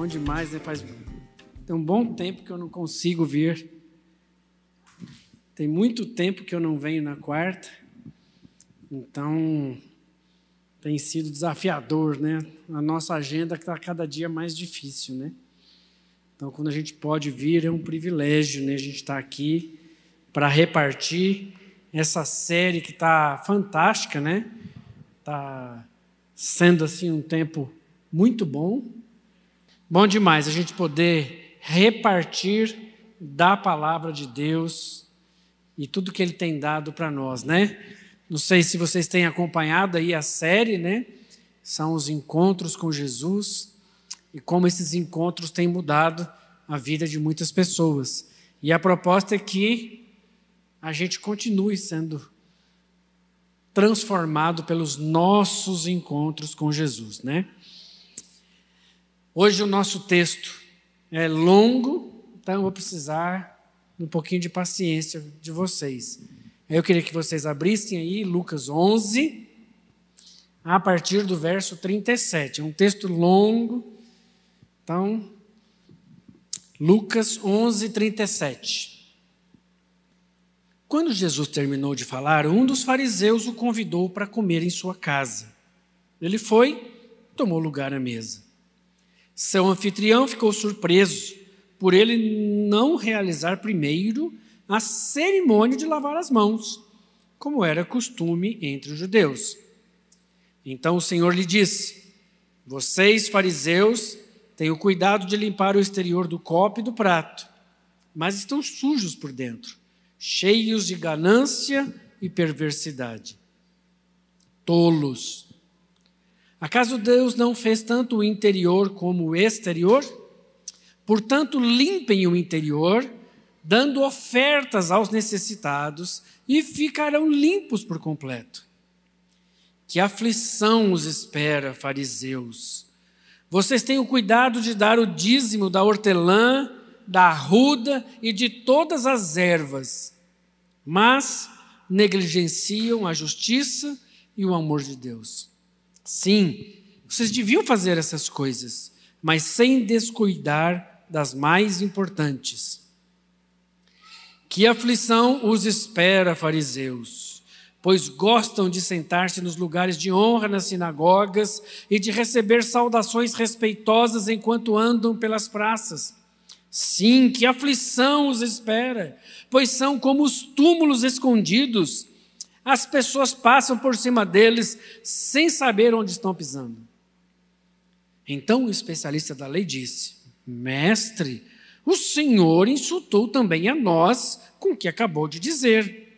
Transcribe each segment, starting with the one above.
Bom demais, né? Faz tem um bom tempo que eu não consigo vir. Tem muito tempo que eu não venho na quarta. Então, tem sido desafiador, né? A nossa agenda está cada dia mais difícil, né? Então, quando a gente pode vir, é um privilégio, né? A gente está aqui para repartir essa série que está fantástica, né? Está sendo assim um tempo muito bom. Bom demais a gente poder repartir da palavra de Deus e tudo que ele tem dado para nós, né? Não sei se vocês têm acompanhado aí a série, né? São os encontros com Jesus e como esses encontros têm mudado a vida de muitas pessoas. E a proposta é que a gente continue sendo transformado pelos nossos encontros com Jesus, né? Hoje o nosso texto é longo, então eu vou precisar de um pouquinho de paciência de vocês. Eu queria que vocês abrissem aí Lucas 11, a partir do verso 37. É um texto longo, então, Lucas 11, 37. Quando Jesus terminou de falar, um dos fariseus o convidou para comer em sua casa. Ele foi, tomou lugar à mesa. Seu anfitrião ficou surpreso por ele não realizar primeiro a cerimônia de lavar as mãos, como era costume entre os judeus. Então o Senhor lhe disse: Vocês, fariseus, têm o cuidado de limpar o exterior do copo e do prato, mas estão sujos por dentro cheios de ganância e perversidade. Tolos. Acaso Deus não fez tanto o interior como o exterior? Portanto, limpem o interior, dando ofertas aos necessitados, e ficarão limpos por completo. Que aflição os espera, fariseus! Vocês têm o cuidado de dar o dízimo da hortelã, da arruda e de todas as ervas, mas negligenciam a justiça e o amor de Deus. Sim, vocês deviam fazer essas coisas, mas sem descuidar das mais importantes. Que aflição os espera, fariseus, pois gostam de sentar-se nos lugares de honra nas sinagogas e de receber saudações respeitosas enquanto andam pelas praças. Sim, que aflição os espera, pois são como os túmulos escondidos. As pessoas passam por cima deles sem saber onde estão pisando. Então o especialista da lei disse: Mestre, o Senhor insultou também a nós com o que acabou de dizer.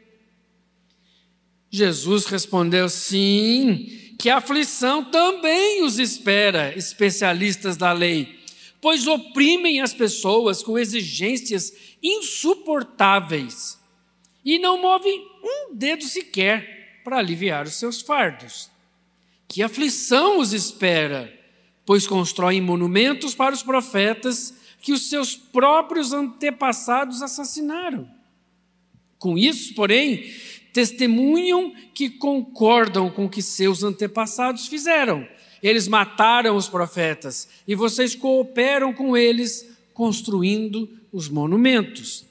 Jesus respondeu: Sim, que aflição também os espera, especialistas da lei pois oprimem as pessoas com exigências insuportáveis e não movem um dedo sequer para aliviar os seus fardos. Que aflição os espera, pois constroem monumentos para os profetas que os seus próprios antepassados assassinaram. Com isso, porém, testemunham que concordam com o que seus antepassados fizeram eles mataram os profetas e vocês cooperam com eles construindo os monumentos.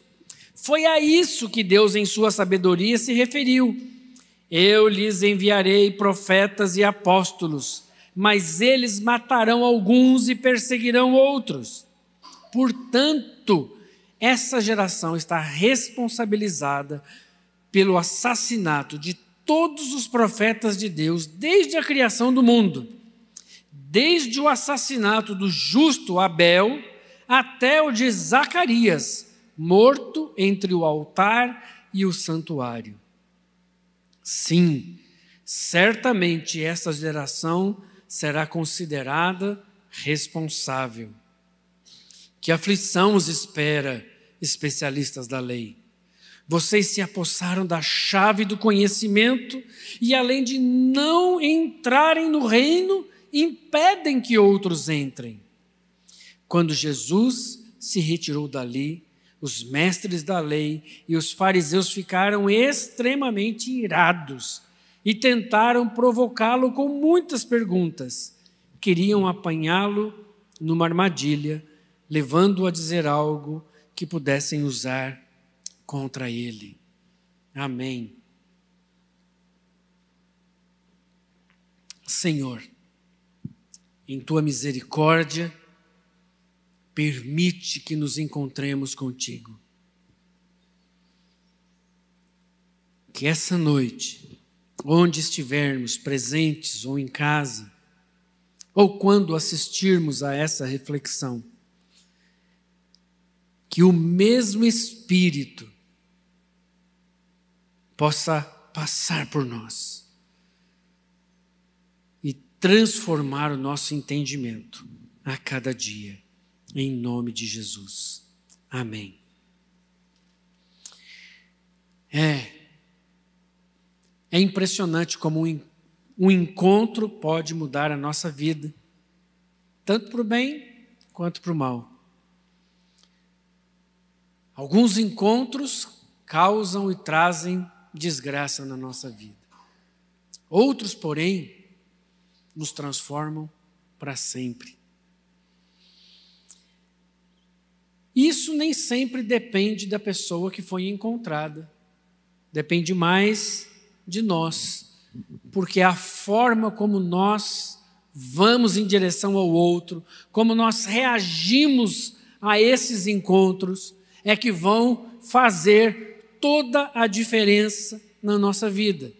Foi a isso que Deus, em sua sabedoria, se referiu. Eu lhes enviarei profetas e apóstolos, mas eles matarão alguns e perseguirão outros. Portanto, essa geração está responsabilizada pelo assassinato de todos os profetas de Deus desde a criação do mundo desde o assassinato do justo Abel até o de Zacarias, morto entre o altar e o santuário. Sim, certamente essa geração será considerada responsável. Que aflição os espera, especialistas da lei. Vocês se apossaram da chave do conhecimento e, além de não entrarem no reino, impedem que outros entrem. Quando Jesus se retirou dali, os mestres da lei e os fariseus ficaram extremamente irados e tentaram provocá-lo com muitas perguntas. Queriam apanhá-lo numa armadilha, levando-o a dizer algo que pudessem usar contra ele. Amém. Senhor, em tua misericórdia, permite que nos encontremos contigo. Que essa noite, onde estivermos presentes ou em casa, ou quando assistirmos a essa reflexão, que o mesmo Espírito possa passar por nós e transformar o nosso entendimento a cada dia, em nome de Jesus. Amém. É, é impressionante como um, um encontro pode mudar a nossa vida, tanto para o bem quanto para o mal. Alguns encontros causam e trazem desgraça na nossa vida. Outros, porém, nos transformam para sempre. Isso nem sempre depende da pessoa que foi encontrada. Depende mais de nós, porque a forma como nós vamos em direção ao outro, como nós reagimos a esses encontros, é que vão fazer toda a diferença na nossa vida.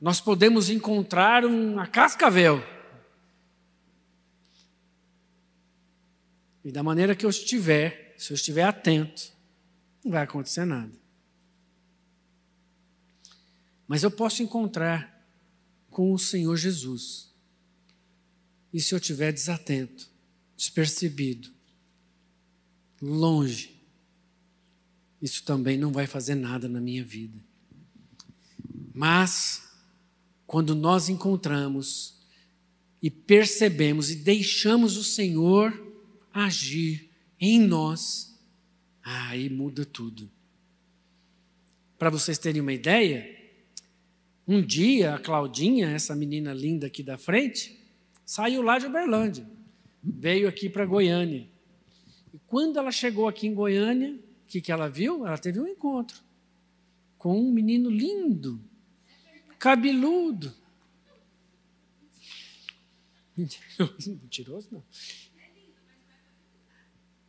Nós podemos encontrar uma cascavel. E da maneira que eu estiver, se eu estiver atento, não vai acontecer nada. Mas eu posso encontrar com o Senhor Jesus. E se eu estiver desatento, despercebido, longe, isso também não vai fazer nada na minha vida. Mas, quando nós encontramos e percebemos e deixamos o Senhor agir em nós, aí muda tudo. Para vocês terem uma ideia, um dia, a Claudinha, essa menina linda aqui da frente, saiu lá de Uberlândia, veio aqui para Goiânia. E quando ela chegou aqui em Goiânia, o que, que ela viu? Ela teve um encontro com um menino lindo, cabeludo. Mentiroso não.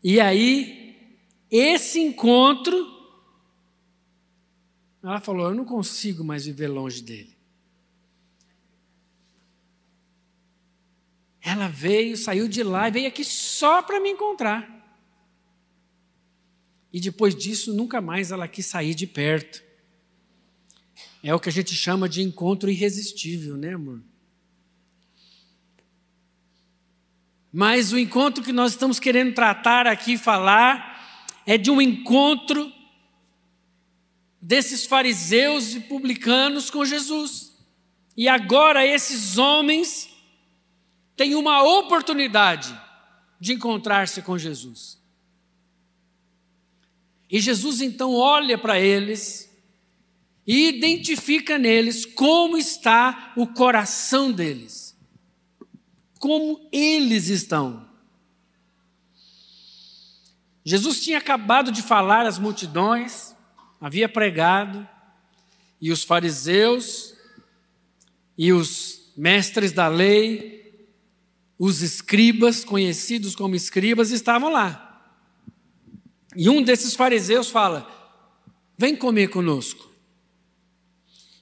E aí, esse encontro ela falou: Eu não consigo mais viver longe dele. Ela veio, saiu de lá e veio aqui só para me encontrar. E depois disso, nunca mais ela quis sair de perto. É o que a gente chama de encontro irresistível, né, amor? Mas o encontro que nós estamos querendo tratar aqui, falar, é de um encontro desses fariseus e publicanos com Jesus. E agora esses homens têm uma oportunidade de encontrar-se com Jesus. E Jesus então olha para eles e identifica neles como está o coração deles, como eles estão. Jesus tinha acabado de falar às multidões, havia pregado, e os fariseus e os mestres da lei, os escribas, conhecidos como escribas, estavam lá. E um desses fariseus fala: Vem comer conosco.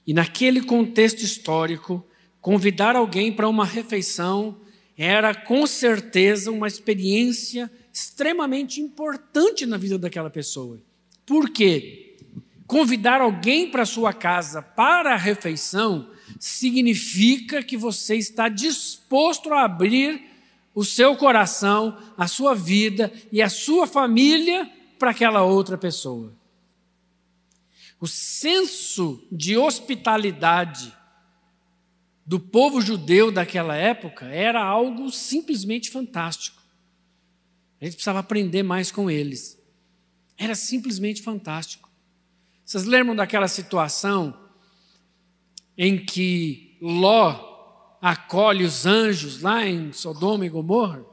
E naquele contexto histórico, convidar alguém para uma refeição era com certeza uma experiência extremamente importante na vida daquela pessoa. Por quê? Convidar alguém para sua casa para a refeição significa que você está disposto a abrir o seu coração, a sua vida e a sua família para aquela outra pessoa. O senso de hospitalidade do povo judeu daquela época era algo simplesmente fantástico. A gente precisava aprender mais com eles. Era simplesmente fantástico. Vocês lembram daquela situação em que Ló acolhe os anjos lá em Sodoma e Gomorra.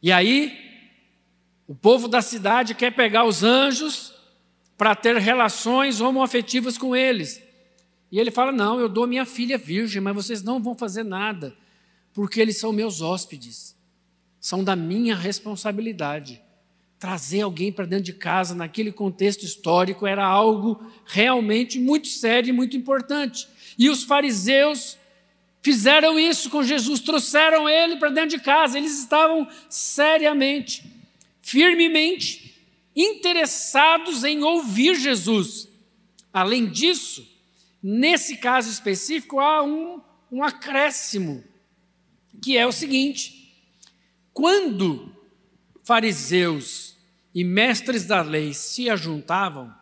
E aí, o povo da cidade quer pegar os anjos para ter relações homoafetivas com eles. E ele fala: Não, eu dou minha filha virgem, mas vocês não vão fazer nada, porque eles são meus hóspedes, são da minha responsabilidade. Trazer alguém para dentro de casa, naquele contexto histórico, era algo realmente muito sério e muito importante. E os fariseus fizeram isso com Jesus, trouxeram ele para dentro de casa, eles estavam seriamente, firmemente interessados em ouvir Jesus. Além disso, nesse caso específico, há um, um acréscimo, que é o seguinte: quando fariseus e mestres da lei se ajuntavam,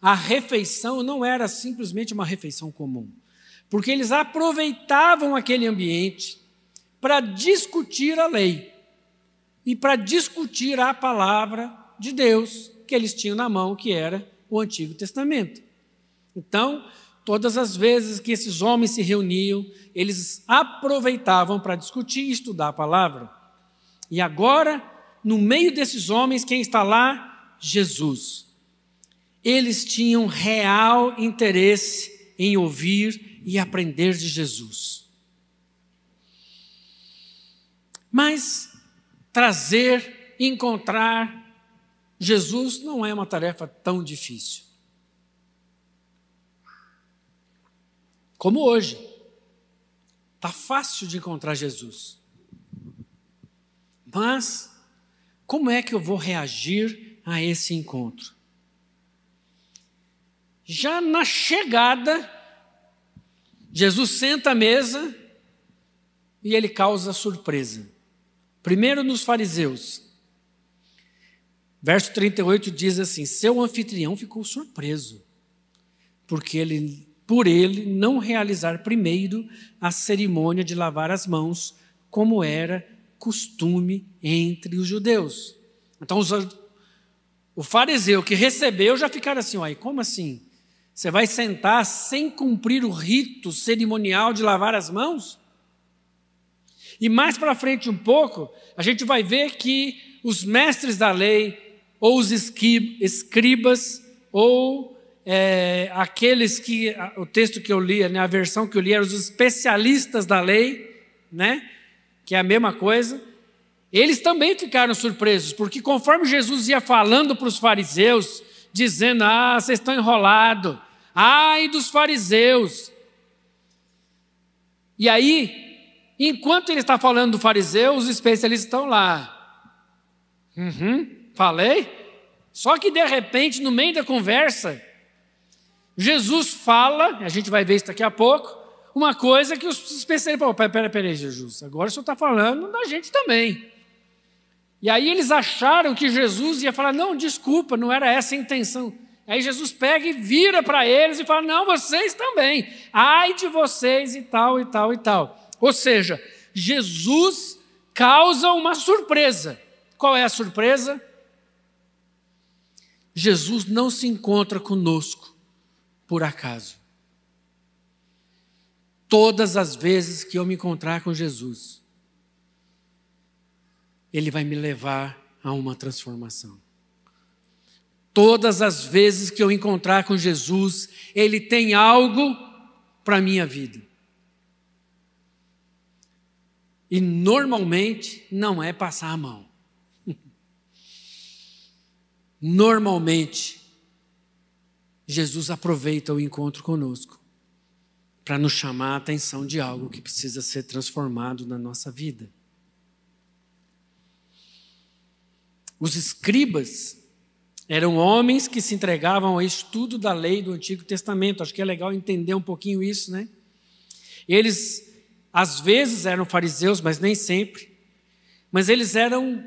a refeição não era simplesmente uma refeição comum porque eles aproveitavam aquele ambiente para discutir a lei e para discutir a palavra de Deus que eles tinham na mão, que era o Antigo Testamento. Então, todas as vezes que esses homens se reuniam, eles aproveitavam para discutir e estudar a palavra. E agora, no meio desses homens, quem está lá? Jesus. Eles tinham real interesse em ouvir e aprender de Jesus. Mas trazer, encontrar Jesus não é uma tarefa tão difícil. Como hoje. Está fácil de encontrar Jesus. Mas, como é que eu vou reagir a esse encontro? Já na chegada, Jesus senta à mesa e ele causa surpresa. Primeiro nos fariseus. Verso 38 diz assim: Seu anfitrião ficou surpreso, porque ele, por ele não realizar primeiro a cerimônia de lavar as mãos, como era costume entre os judeus. Então, os, o fariseu que recebeu já ficaram assim: Uai, como assim? Você vai sentar sem cumprir o rito cerimonial de lavar as mãos? E mais para frente um pouco, a gente vai ver que os mestres da lei, ou os escribas, ou é, aqueles que, o texto que eu li, né, a versão que eu li, eram os especialistas da lei, né, que é a mesma coisa, eles também ficaram surpresos, porque conforme Jesus ia falando para os fariseus, dizendo: Ah, vocês estão enrolados, Ai dos fariseus. E aí, enquanto ele está falando do fariseu, os especialistas estão lá. Uhum, falei? Só que de repente, no meio da conversa, Jesus fala, a gente vai ver isso daqui a pouco, uma coisa que os especialistas falam: peraí, peraí, Jesus, agora o senhor está falando da gente também. E aí eles acharam que Jesus ia falar: não, desculpa, não era essa a intenção. Aí Jesus pega e vira para eles e fala: Não, vocês também. Ai de vocês e tal, e tal, e tal. Ou seja, Jesus causa uma surpresa. Qual é a surpresa? Jesus não se encontra conosco por acaso. Todas as vezes que eu me encontrar com Jesus, Ele vai me levar a uma transformação. Todas as vezes que eu encontrar com Jesus, Ele tem algo para a minha vida. E normalmente não é passar a mão. Normalmente, Jesus aproveita o encontro conosco para nos chamar a atenção de algo que precisa ser transformado na nossa vida. Os escribas eram homens que se entregavam ao estudo da lei do Antigo Testamento. Acho que é legal entender um pouquinho isso, né? Eles, às vezes, eram fariseus, mas nem sempre. Mas eles eram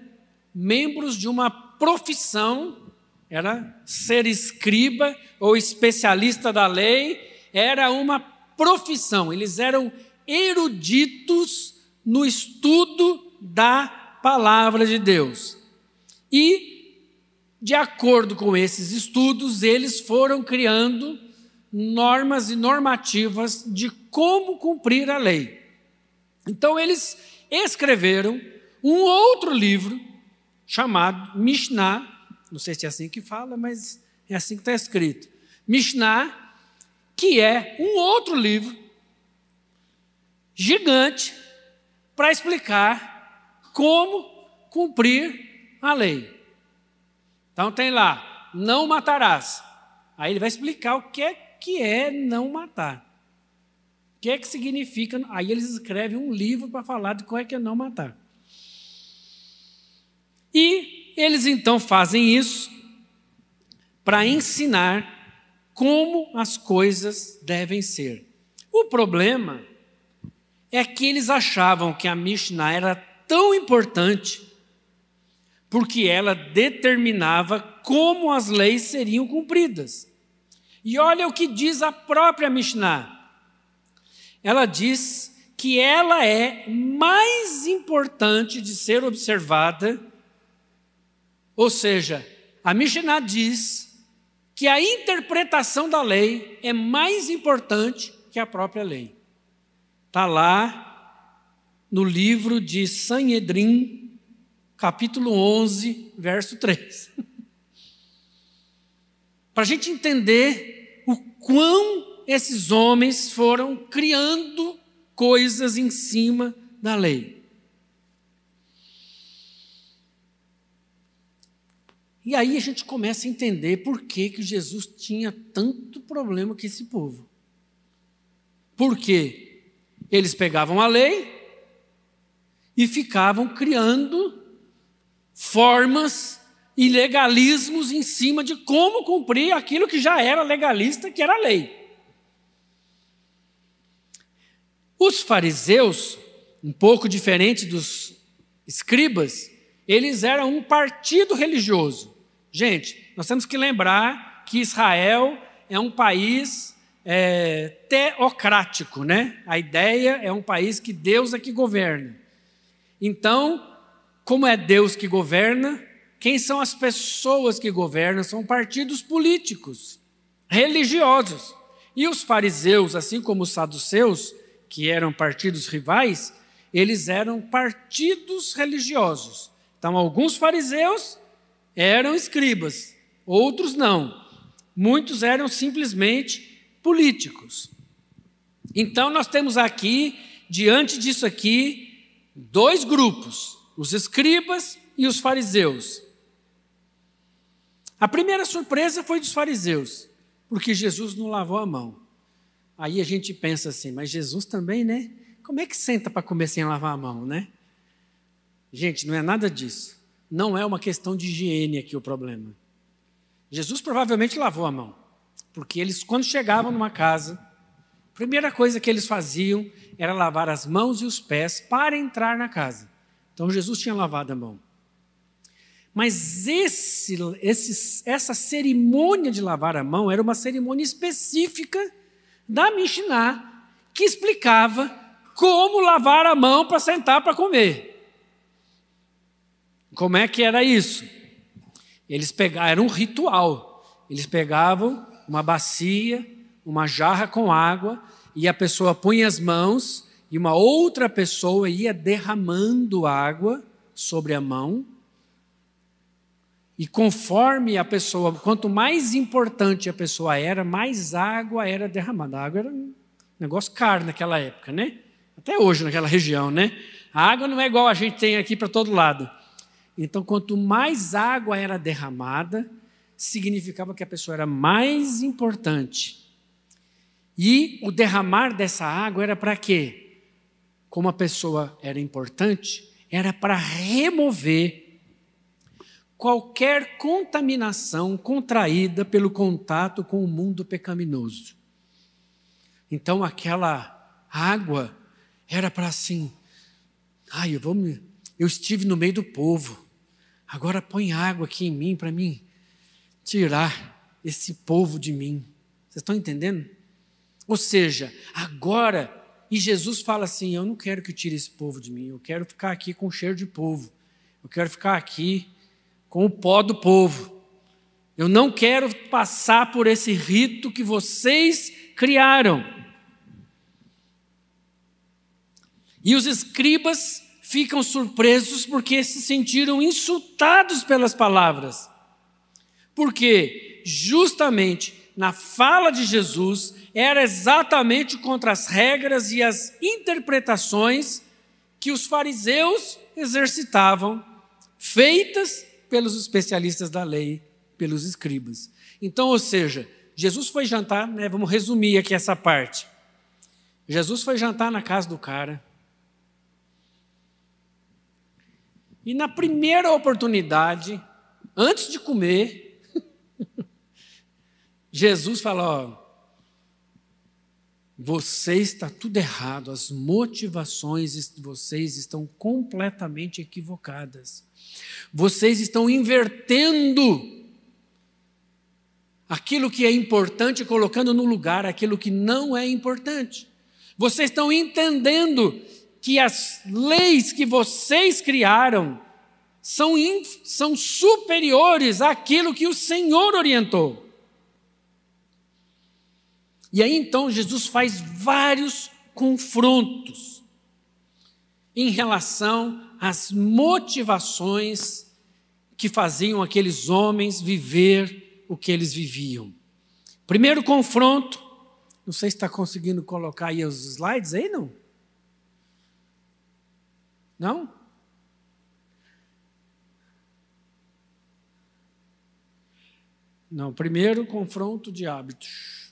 membros de uma profissão, era ser escriba ou especialista da lei, era uma profissão. Eles eram eruditos no estudo da palavra de Deus. E de acordo com esses estudos, eles foram criando normas e normativas de como cumprir a lei. Então eles escreveram um outro livro chamado Mishnah, não sei se é assim que fala, mas é assim que está escrito. Mishnah, que é um outro livro gigante para explicar como cumprir a lei. Então tem lá, não matarás. Aí ele vai explicar o que é que é não matar. O que é que significa? Aí eles escrevem um livro para falar de qual é que é não matar. E eles então fazem isso para ensinar como as coisas devem ser. O problema é que eles achavam que a Mishnah era tão importante porque ela determinava como as leis seriam cumpridas. E olha o que diz a própria Mishnah. Ela diz que ela é mais importante de ser observada, ou seja, a Mishnah diz que a interpretação da lei é mais importante que a própria lei. Está lá no livro de Sanhedrin, capítulo 11, verso 3. Para a gente entender o quão esses homens foram criando coisas em cima da lei. E aí a gente começa a entender por que, que Jesus tinha tanto problema com esse povo. Por quê? Eles pegavam a lei e ficavam criando formas e legalismos em cima de como cumprir aquilo que já era legalista, que era a lei. Os fariseus, um pouco diferente dos escribas, eles eram um partido religioso. Gente, nós temos que lembrar que Israel é um país é, teocrático, né? A ideia é um país que Deus é que governa. Então, como é Deus que governa, quem são as pessoas que governam? São partidos políticos, religiosos. E os fariseus, assim como os saduceus, que eram partidos rivais, eles eram partidos religiosos. Então, alguns fariseus eram escribas, outros não. Muitos eram simplesmente políticos. Então, nós temos aqui, diante disso aqui, dois grupos: os escribas e os fariseus. A primeira surpresa foi dos fariseus, porque Jesus não lavou a mão. Aí a gente pensa assim, mas Jesus também, né? Como é que senta para comer sem lavar a mão, né? Gente, não é nada disso. Não é uma questão de higiene aqui o problema. Jesus provavelmente lavou a mão, porque eles, quando chegavam numa casa, a primeira coisa que eles faziam era lavar as mãos e os pés para entrar na casa. Então Jesus tinha lavado a mão. Mas esse, esse, essa cerimônia de lavar a mão era uma cerimônia específica da Mishnah, que explicava como lavar a mão para sentar para comer. Como é que era isso? Eles pegavam, era um ritual. Eles pegavam uma bacia, uma jarra com água, e a pessoa punha as mãos, e uma outra pessoa ia derramando água sobre a mão e conforme a pessoa, quanto mais importante a pessoa era, mais água era derramada. A água era um negócio caro naquela época, né? Até hoje naquela região, né? A água não é igual a gente tem aqui para todo lado. Então, quanto mais água era derramada, significava que a pessoa era mais importante. E o derramar dessa água era para quê? Como a pessoa era importante, era para remover qualquer contaminação contraída pelo contato com o mundo pecaminoso. Então aquela água era para assim, ai, eu vou me, eu estive no meio do povo. Agora põe água aqui em mim para mim tirar esse povo de mim. Vocês estão entendendo? Ou seja, agora, e Jesus fala assim: Eu não quero que tire esse povo de mim, eu quero ficar aqui com cheiro de povo, eu quero ficar aqui com o pó do povo. Eu não quero passar por esse rito que vocês criaram. E os escribas ficam surpresos porque se sentiram insultados pelas palavras. Porque justamente na fala de Jesus era exatamente contra as regras e as interpretações que os fariseus exercitavam, feitas pelos especialistas da lei, pelos escribas. Então, ou seja, Jesus foi jantar, né, vamos resumir aqui essa parte. Jesus foi jantar na casa do cara. E na primeira oportunidade, antes de comer, Jesus falou: você está tudo errado, as motivações de vocês estão completamente equivocadas. Vocês estão invertendo aquilo que é importante, colocando no lugar aquilo que não é importante. Vocês estão entendendo que as leis que vocês criaram são, são superiores àquilo que o Senhor orientou. E aí então Jesus faz vários confrontos em relação às motivações que faziam aqueles homens viver o que eles viviam. Primeiro confronto, não sei se está conseguindo colocar aí os slides aí, não? Não? Não, primeiro confronto de hábitos.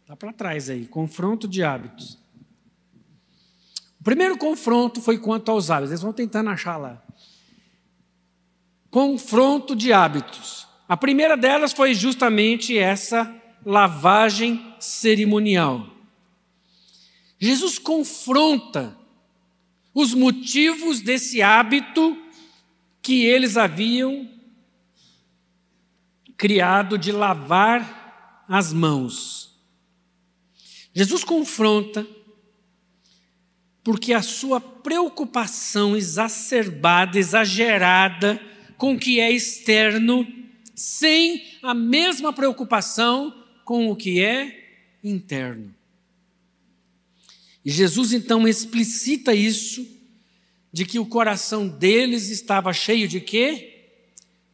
Está para trás aí, confronto de hábitos. O primeiro confronto foi quanto aos hábitos, eles vão tentando achar lá. Confronto de hábitos. A primeira delas foi justamente essa lavagem cerimonial. Jesus confronta os motivos desse hábito que eles haviam criado de lavar as mãos. Jesus confronta porque a sua preocupação exacerbada, exagerada com o que é externo, sem a mesma preocupação com o que é interno. E Jesus então explicita isso, de que o coração deles estava cheio de quê?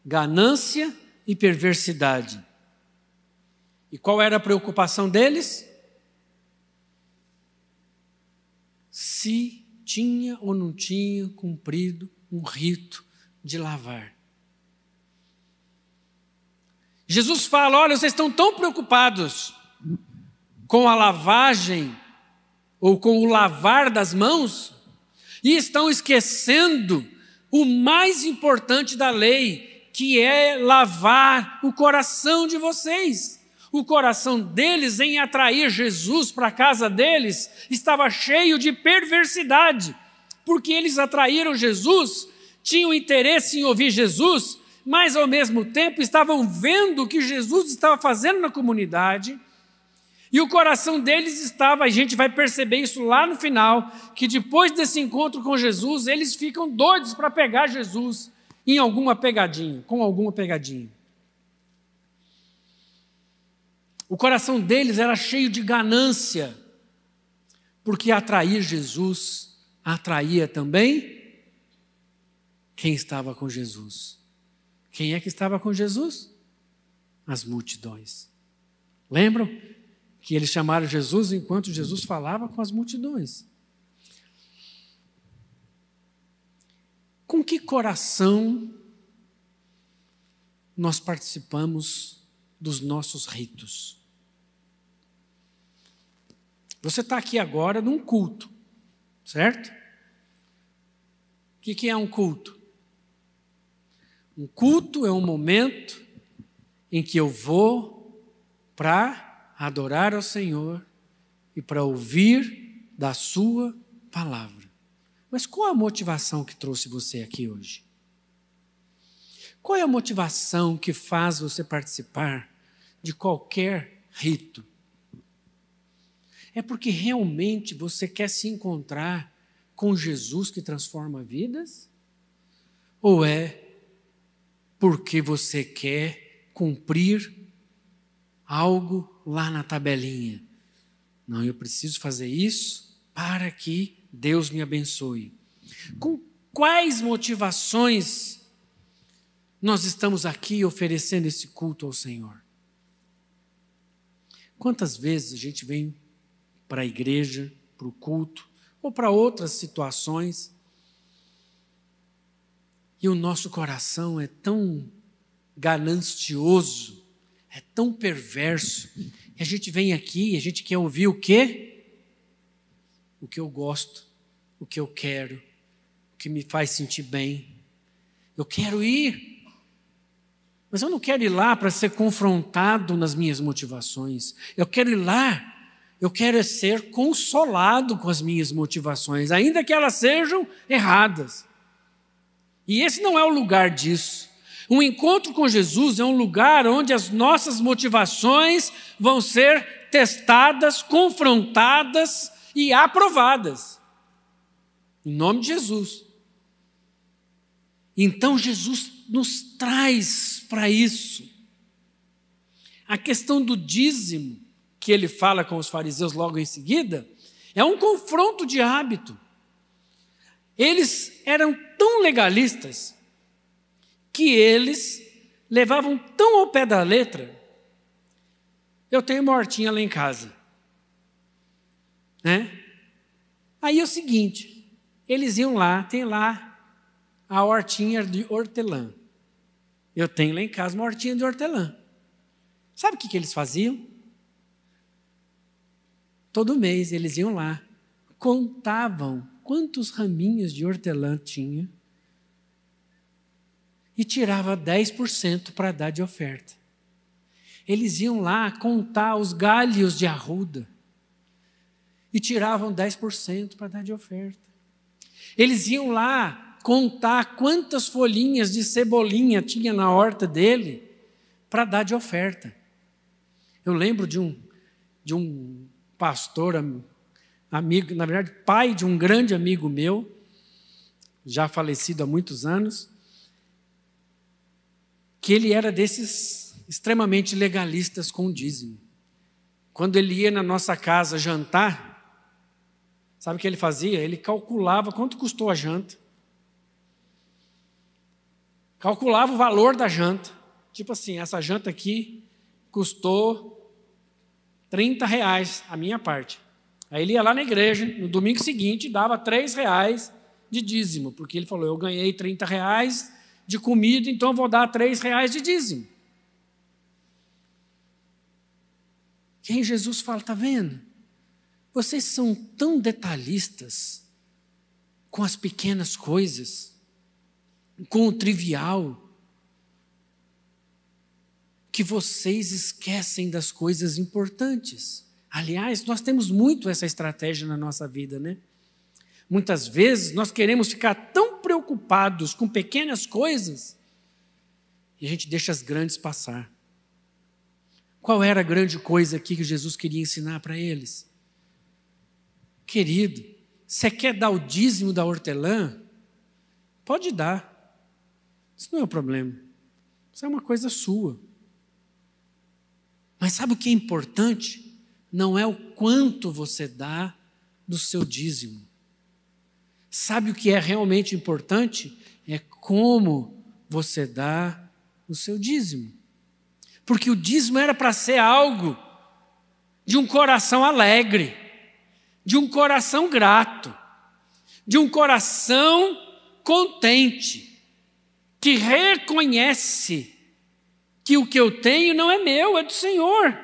Ganância e perversidade. E qual era a preocupação deles? se tinha ou não tinha cumprido um rito de lavar. Jesus fala: olha, vocês estão tão preocupados com a lavagem ou com o lavar das mãos e estão esquecendo o mais importante da lei, que é lavar o coração de vocês. O coração deles em atrair Jesus para a casa deles estava cheio de perversidade, porque eles atraíram Jesus, tinham interesse em ouvir Jesus, mas ao mesmo tempo estavam vendo o que Jesus estava fazendo na comunidade. E o coração deles estava, a gente vai perceber isso lá no final, que depois desse encontro com Jesus, eles ficam doidos para pegar Jesus em alguma pegadinha, com alguma pegadinha. O coração deles era cheio de ganância, porque atrair Jesus atraía também quem estava com Jesus. Quem é que estava com Jesus? As multidões. Lembram que eles chamaram Jesus enquanto Jesus falava com as multidões? Com que coração nós participamos dos nossos ritos? Você está aqui agora num culto, certo? O que, que é um culto? Um culto é um momento em que eu vou para adorar ao Senhor e para ouvir da Sua palavra. Mas qual a motivação que trouxe você aqui hoje? Qual é a motivação que faz você participar de qualquer rito? É porque realmente você quer se encontrar com Jesus que transforma vidas? Ou é porque você quer cumprir algo lá na tabelinha. Não, eu preciso fazer isso para que Deus me abençoe. Com quais motivações nós estamos aqui oferecendo esse culto ao Senhor? Quantas vezes a gente vem para a igreja, para o culto, ou para outras situações, e o nosso coração é tão ganancioso, é tão perverso, e a gente vem aqui e a gente quer ouvir o quê? O que eu gosto, o que eu quero, o que me faz sentir bem. Eu quero ir, mas eu não quero ir lá para ser confrontado nas minhas motivações. Eu quero ir lá, eu quero ser consolado com as minhas motivações, ainda que elas sejam erradas. E esse não é o lugar disso. Um encontro com Jesus é um lugar onde as nossas motivações vão ser testadas, confrontadas e aprovadas. Em nome de Jesus. Então Jesus nos traz para isso. A questão do dízimo, que ele fala com os fariseus logo em seguida, é um confronto de hábito. Eles eram tão legalistas que eles levavam tão ao pé da letra. Eu tenho uma hortinha lá em casa. Né? Aí é o seguinte, eles iam lá, tem lá a hortinha de hortelã. Eu tenho lá em casa uma hortinha de hortelã. Sabe o que, que eles faziam? Todo mês eles iam lá, contavam quantos raminhos de hortelã tinha e tirava 10% para dar de oferta. Eles iam lá contar os galhos de arruda e tiravam 10% para dar de oferta. Eles iam lá contar quantas folhinhas de cebolinha tinha na horta dele para dar de oferta. Eu lembro de um, de um pastor amigo, na verdade, pai de um grande amigo meu, já falecido há muitos anos, que ele era desses extremamente legalistas com o dízimo. Quando ele ia na nossa casa jantar, sabe o que ele fazia? Ele calculava quanto custou a janta. Calculava o valor da janta. Tipo assim, essa janta aqui custou 30 reais, a minha parte. Aí ele ia lá na igreja, no domingo seguinte, dava três reais de dízimo, porque ele falou: Eu ganhei 30 reais de comida, então vou dar três reais de dízimo. E aí Jesus fala: Está vendo? Vocês são tão detalhistas com as pequenas coisas, com o trivial, que vocês esquecem das coisas importantes. Aliás, nós temos muito essa estratégia na nossa vida, né? Muitas vezes nós queremos ficar tão preocupados com pequenas coisas e a gente deixa as grandes passar. Qual era a grande coisa aqui que Jesus queria ensinar para eles? Querido, você quer dar o dízimo da hortelã? Pode dar. Isso não é um problema. Isso é uma coisa sua. Mas sabe o que é importante? não é o quanto você dá do seu dízimo. Sabe o que é realmente importante? É como você dá o seu dízimo. Porque o dízimo era para ser algo de um coração alegre, de um coração grato, de um coração contente, que reconhece que o que eu tenho não é meu, é do Senhor.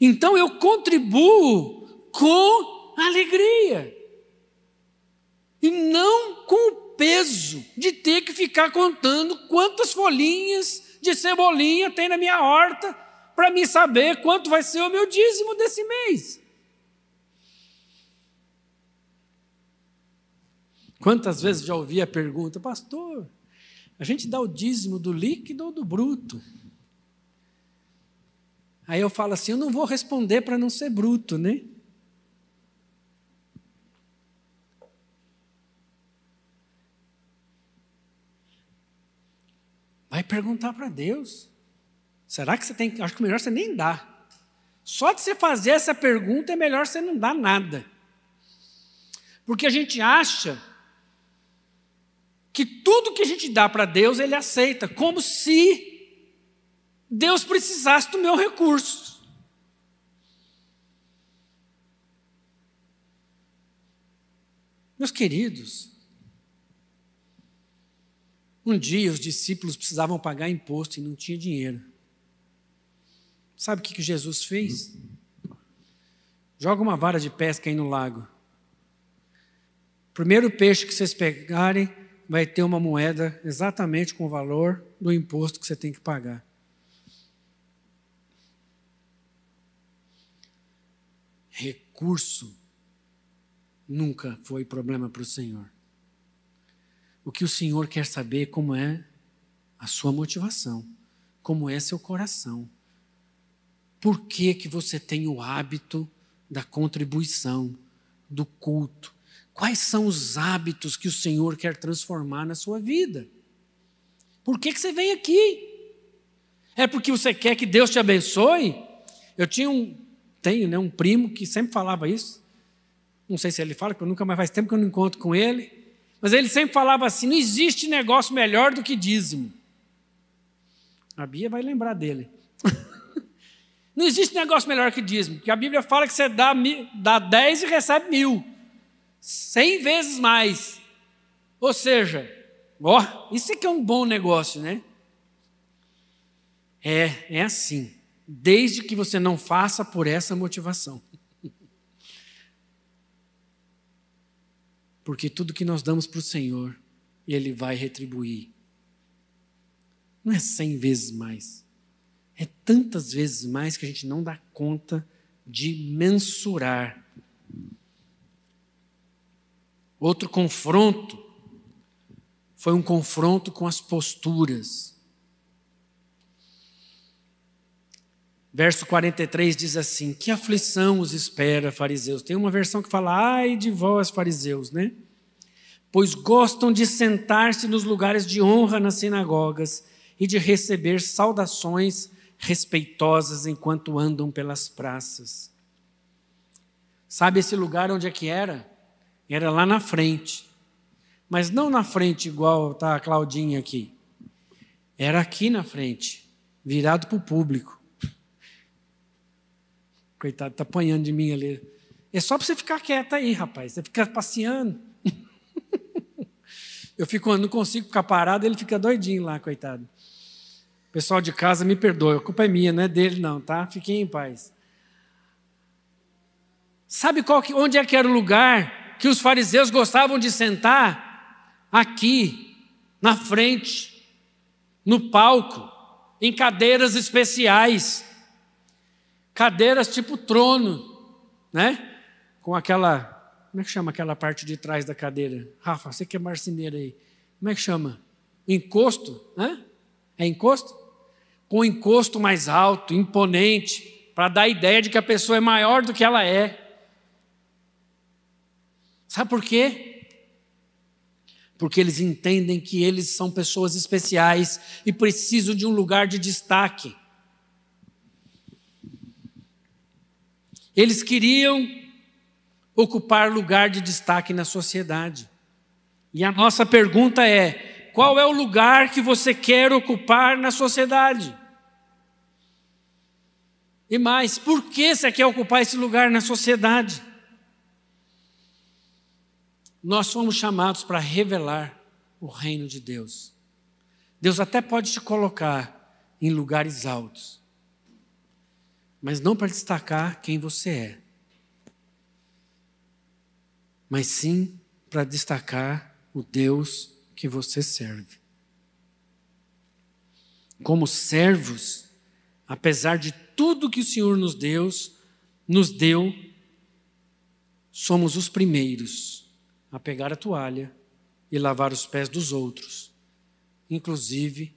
Então eu contribuo com alegria. E não com o peso de ter que ficar contando quantas folhinhas de cebolinha tem na minha horta para me saber quanto vai ser o meu dízimo desse mês. Quantas vezes já ouvi a pergunta, pastor, a gente dá o dízimo do líquido ou do bruto? Aí eu falo assim: eu não vou responder para não ser bruto, né? Vai perguntar para Deus. Será que você tem. Acho que melhor você nem dar. Só de você fazer essa pergunta é melhor você não dar nada. Porque a gente acha que tudo que a gente dá para Deus, Ele aceita, como se Deus precisasse do meu recurso. Meus queridos, um dia os discípulos precisavam pagar imposto e não tinha dinheiro. Sabe o que, que Jesus fez? Joga uma vara de pesca aí no lago. Primeiro peixe que vocês pegarem, vai ter uma moeda exatamente com o valor do imposto que você tem que pagar. Recurso nunca foi problema para o Senhor. O que o Senhor quer saber como é a sua motivação, como é seu coração. Por que, que você tem o hábito da contribuição, do culto? Quais são os hábitos que o Senhor quer transformar na sua vida? Por que, que você vem aqui? É porque você quer que Deus te abençoe? Eu tinha um, tenho né, um primo que sempre falava isso. Não sei se ele fala, porque nunca mais faz tempo que eu não encontro com ele. Mas ele sempre falava assim: não existe negócio melhor do que dízimo. A Bia vai lembrar dele. Não existe negócio melhor que dízimo, porque a Bíblia fala que você dá, dá 10 e recebe mil, cem vezes mais. Ou seja, ó, isso aqui é um bom negócio, né? É, é assim, desde que você não faça por essa motivação. Porque tudo que nós damos para o Senhor, Ele vai retribuir. Não é cem vezes mais. É tantas vezes mais que a gente não dá conta de mensurar. Outro confronto foi um confronto com as posturas. Verso 43 diz assim: Que aflição os espera, fariseus? Tem uma versão que fala: Ai de vós, fariseus, né? Pois gostam de sentar-se nos lugares de honra nas sinagogas e de receber saudações respeitosas enquanto andam pelas praças. Sabe esse lugar onde é que era? Era lá na frente. Mas não na frente igual está a Claudinha aqui. Era aqui na frente, virado para o público. Coitado, está apanhando de mim ali. É só para você ficar quieta aí, rapaz. Você fica passeando. Eu fico, não consigo ficar parado, ele fica doidinho lá, coitado. Pessoal de casa, me perdoe, a culpa é minha, não é dele não, tá? Fiquem em paz. Sabe qual que, onde é que era o lugar que os fariseus gostavam de sentar? Aqui, na frente, no palco, em cadeiras especiais. Cadeiras tipo trono, né? Com aquela, como é que chama aquela parte de trás da cadeira? Rafa, você que é marceneiro aí. Como é que chama? Encosto, né? É encosto? Com encosto mais alto, imponente, para dar a ideia de que a pessoa é maior do que ela é. Sabe por quê? Porque eles entendem que eles são pessoas especiais e precisam de um lugar de destaque. Eles queriam ocupar lugar de destaque na sociedade. E a nossa pergunta é: qual é o lugar que você quer ocupar na sociedade? E mais, por que você quer ocupar esse lugar na sociedade? Nós somos chamados para revelar o reino de Deus. Deus até pode te colocar em lugares altos, mas não para destacar quem você é, mas sim para destacar o Deus que você serve. Como servos, apesar de tudo que o Senhor nos deu, nos deu, somos os primeiros a pegar a toalha e lavar os pés dos outros, inclusive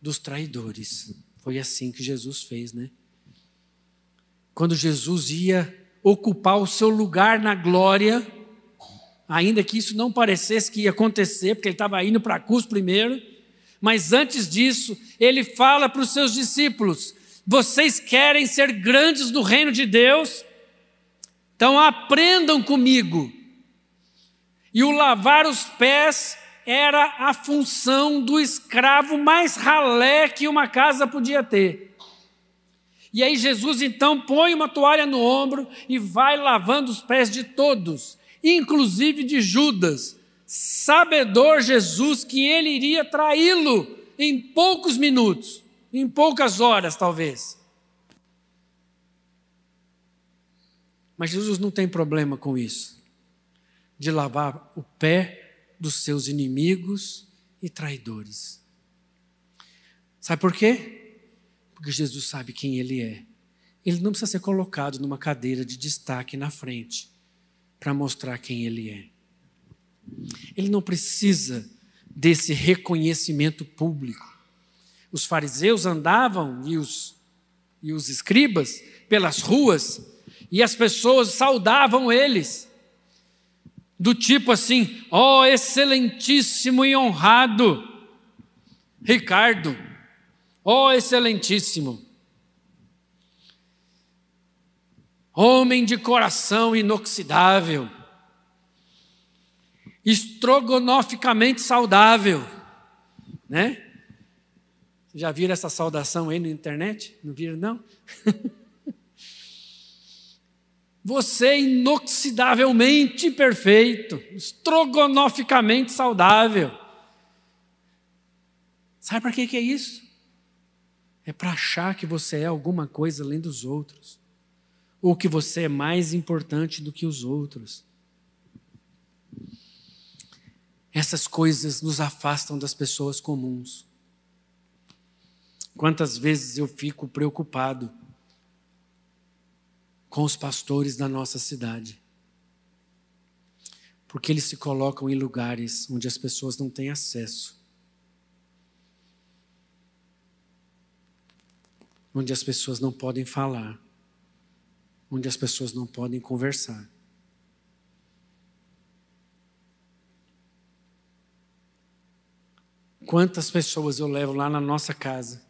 dos traidores. Foi assim que Jesus fez, né? Quando Jesus ia ocupar o seu lugar na glória, ainda que isso não parecesse que ia acontecer, porque ele estava indo para a cruz primeiro, Mas antes disso, ele fala para os seus discípulos: vocês querem ser grandes no reino de Deus? Então aprendam comigo. E o lavar os pés era a função do escravo mais ralé que uma casa podia ter. E aí Jesus então põe uma toalha no ombro e vai lavando os pés de todos, inclusive de Judas, sabedor Jesus que ele iria traí-lo em poucos minutos, em poucas horas talvez. Mas Jesus não tem problema com isso, de lavar o pé dos seus inimigos e traidores. Sabe por quê? Porque Jesus sabe quem ele é. Ele não precisa ser colocado numa cadeira de destaque na frente para mostrar quem ele é. Ele não precisa desse reconhecimento público. Os fariseus andavam e os, e os escribas pelas ruas e as pessoas saudavam eles do tipo assim: ó oh, excelentíssimo e honrado Ricardo, ó oh, excelentíssimo, homem de coração inoxidável, estrogonoficamente saudável, né? Já viram essa saudação aí na internet? Não viram, não? Você é inoxidavelmente perfeito, estrogonoficamente saudável. Sabe para que, que é isso? É para achar que você é alguma coisa além dos outros, ou que você é mais importante do que os outros. Essas coisas nos afastam das pessoas comuns. Quantas vezes eu fico preocupado com os pastores da nossa cidade. Porque eles se colocam em lugares onde as pessoas não têm acesso. Onde as pessoas não podem falar. Onde as pessoas não podem conversar. Quantas pessoas eu levo lá na nossa casa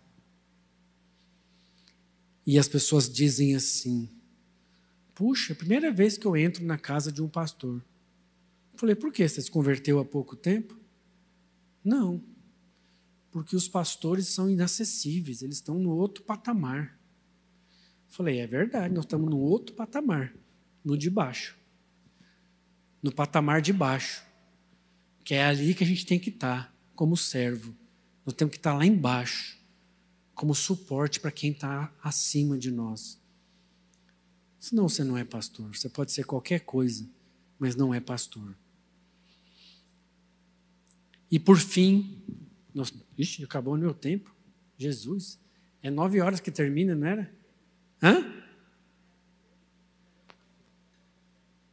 e as pessoas dizem assim: Puxa, primeira vez que eu entro na casa de um pastor. Eu falei, por que? Você se converteu há pouco tempo? Não, porque os pastores são inacessíveis, eles estão no outro patamar. Falei, é verdade, nós estamos no outro patamar, no de baixo. No patamar de baixo, que é ali que a gente tem que estar, como servo. Nós temos que estar lá embaixo, como suporte para quem está acima de nós. Senão você não é pastor. Você pode ser qualquer coisa, mas não é pastor. E por fim, nós, ixi, acabou o meu tempo. Jesus. É nove horas que termina, não era? Hã?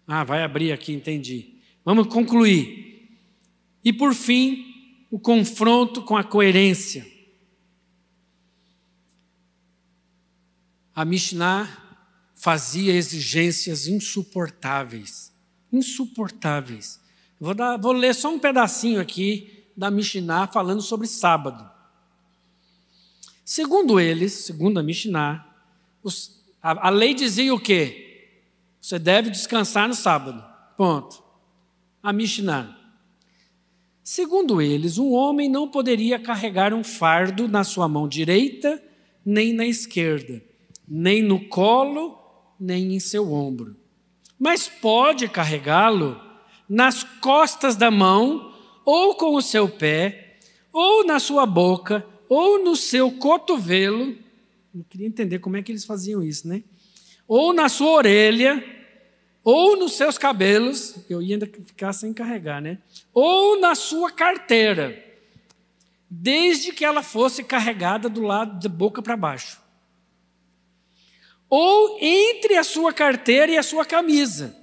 Ah, vai abrir aqui, entendi. Vamos concluir. E por fim, o confronto com a coerência. A Mishnah fazia exigências insuportáveis. Insuportáveis. Vou, dar, vou ler só um pedacinho aqui da Mishnah falando sobre sábado. Segundo eles, segundo a Mishnah, a, a lei dizia o quê? Você deve descansar no sábado. Ponto. A Mishnah. Segundo eles, um homem não poderia carregar um fardo na sua mão direita, nem na esquerda, nem no colo, nem em seu ombro, mas pode carregá-lo nas costas da mão, ou com o seu pé, ou na sua boca, ou no seu cotovelo. Eu queria entender como é que eles faziam isso, né? Ou na sua orelha, ou nos seus cabelos, eu ia ainda ficar sem carregar, né? Ou na sua carteira, desde que ela fosse carregada do lado da boca para baixo ou entre a sua carteira e a sua camisa,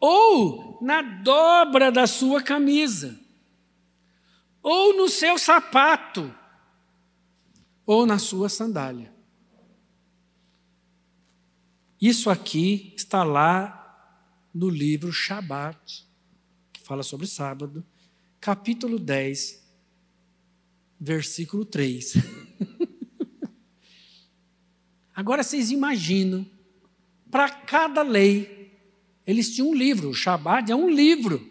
ou na dobra da sua camisa, ou no seu sapato, ou na sua sandália. Isso aqui está lá no livro Shabat, que fala sobre sábado, capítulo 10, versículo 3. Agora vocês imaginam, para cada lei, eles tinham um livro, o Shabat é um livro.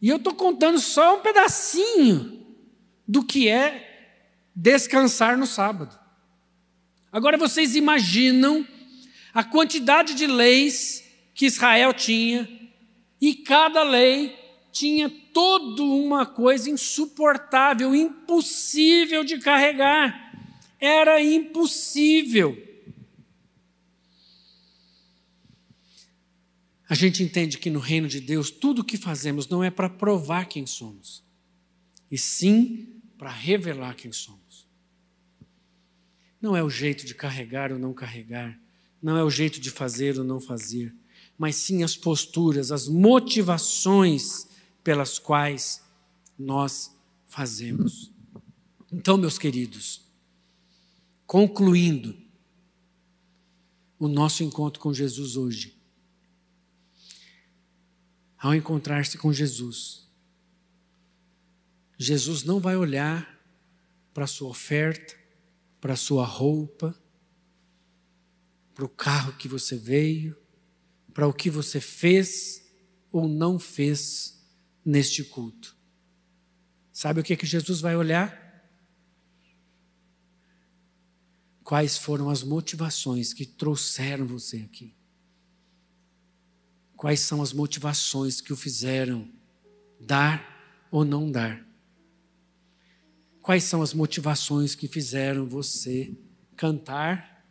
E eu estou contando só um pedacinho do que é descansar no sábado. Agora vocês imaginam a quantidade de leis que Israel tinha, e cada lei tinha toda uma coisa insuportável, impossível de carregar. Era impossível. A gente entende que no reino de Deus, tudo o que fazemos não é para provar quem somos, e sim para revelar quem somos. Não é o jeito de carregar ou não carregar, não é o jeito de fazer ou não fazer, mas sim as posturas, as motivações pelas quais nós fazemos. Então, meus queridos, concluindo o nosso encontro com Jesus hoje, ao encontrar-se com Jesus, Jesus não vai olhar para a sua oferta, para a sua roupa, para o carro que você veio, para o que você fez ou não fez neste culto. Sabe o que, que Jesus vai olhar? Quais foram as motivações que trouxeram você aqui? Quais são as motivações que o fizeram dar ou não dar? Quais são as motivações que fizeram você cantar,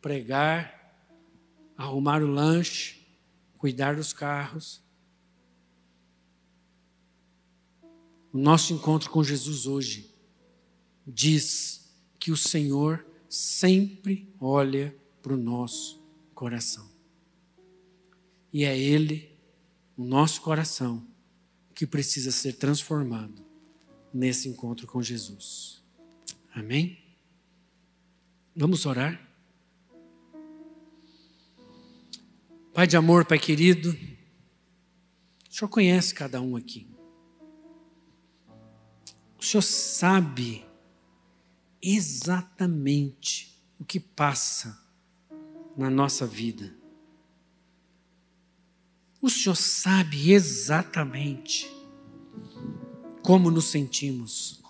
pregar, arrumar o lanche, cuidar dos carros? O nosso encontro com Jesus hoje diz que o Senhor sempre olha para o nosso coração. E é Ele, o nosso coração, que precisa ser transformado nesse encontro com Jesus. Amém? Vamos orar? Pai de amor, Pai querido, o Senhor conhece cada um aqui. O Senhor sabe exatamente o que passa na nossa vida. O Senhor sabe exatamente como nos sentimos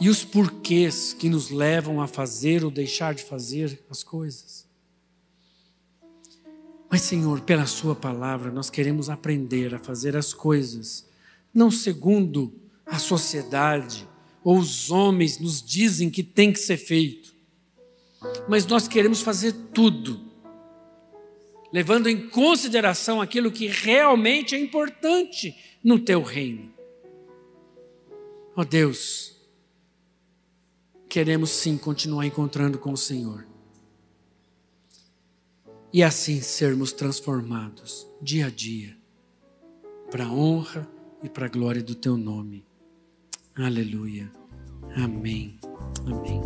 e os porquês que nos levam a fazer ou deixar de fazer as coisas. Mas, Senhor, pela Sua palavra, nós queremos aprender a fazer as coisas, não segundo a sociedade ou os homens nos dizem que tem que ser feito, mas nós queremos fazer tudo levando em consideração aquilo que realmente é importante no teu reino. Ó oh Deus, queremos sim continuar encontrando com o Senhor. E assim sermos transformados dia a dia, para a honra e para a glória do teu nome. Aleluia. Amém. Amém.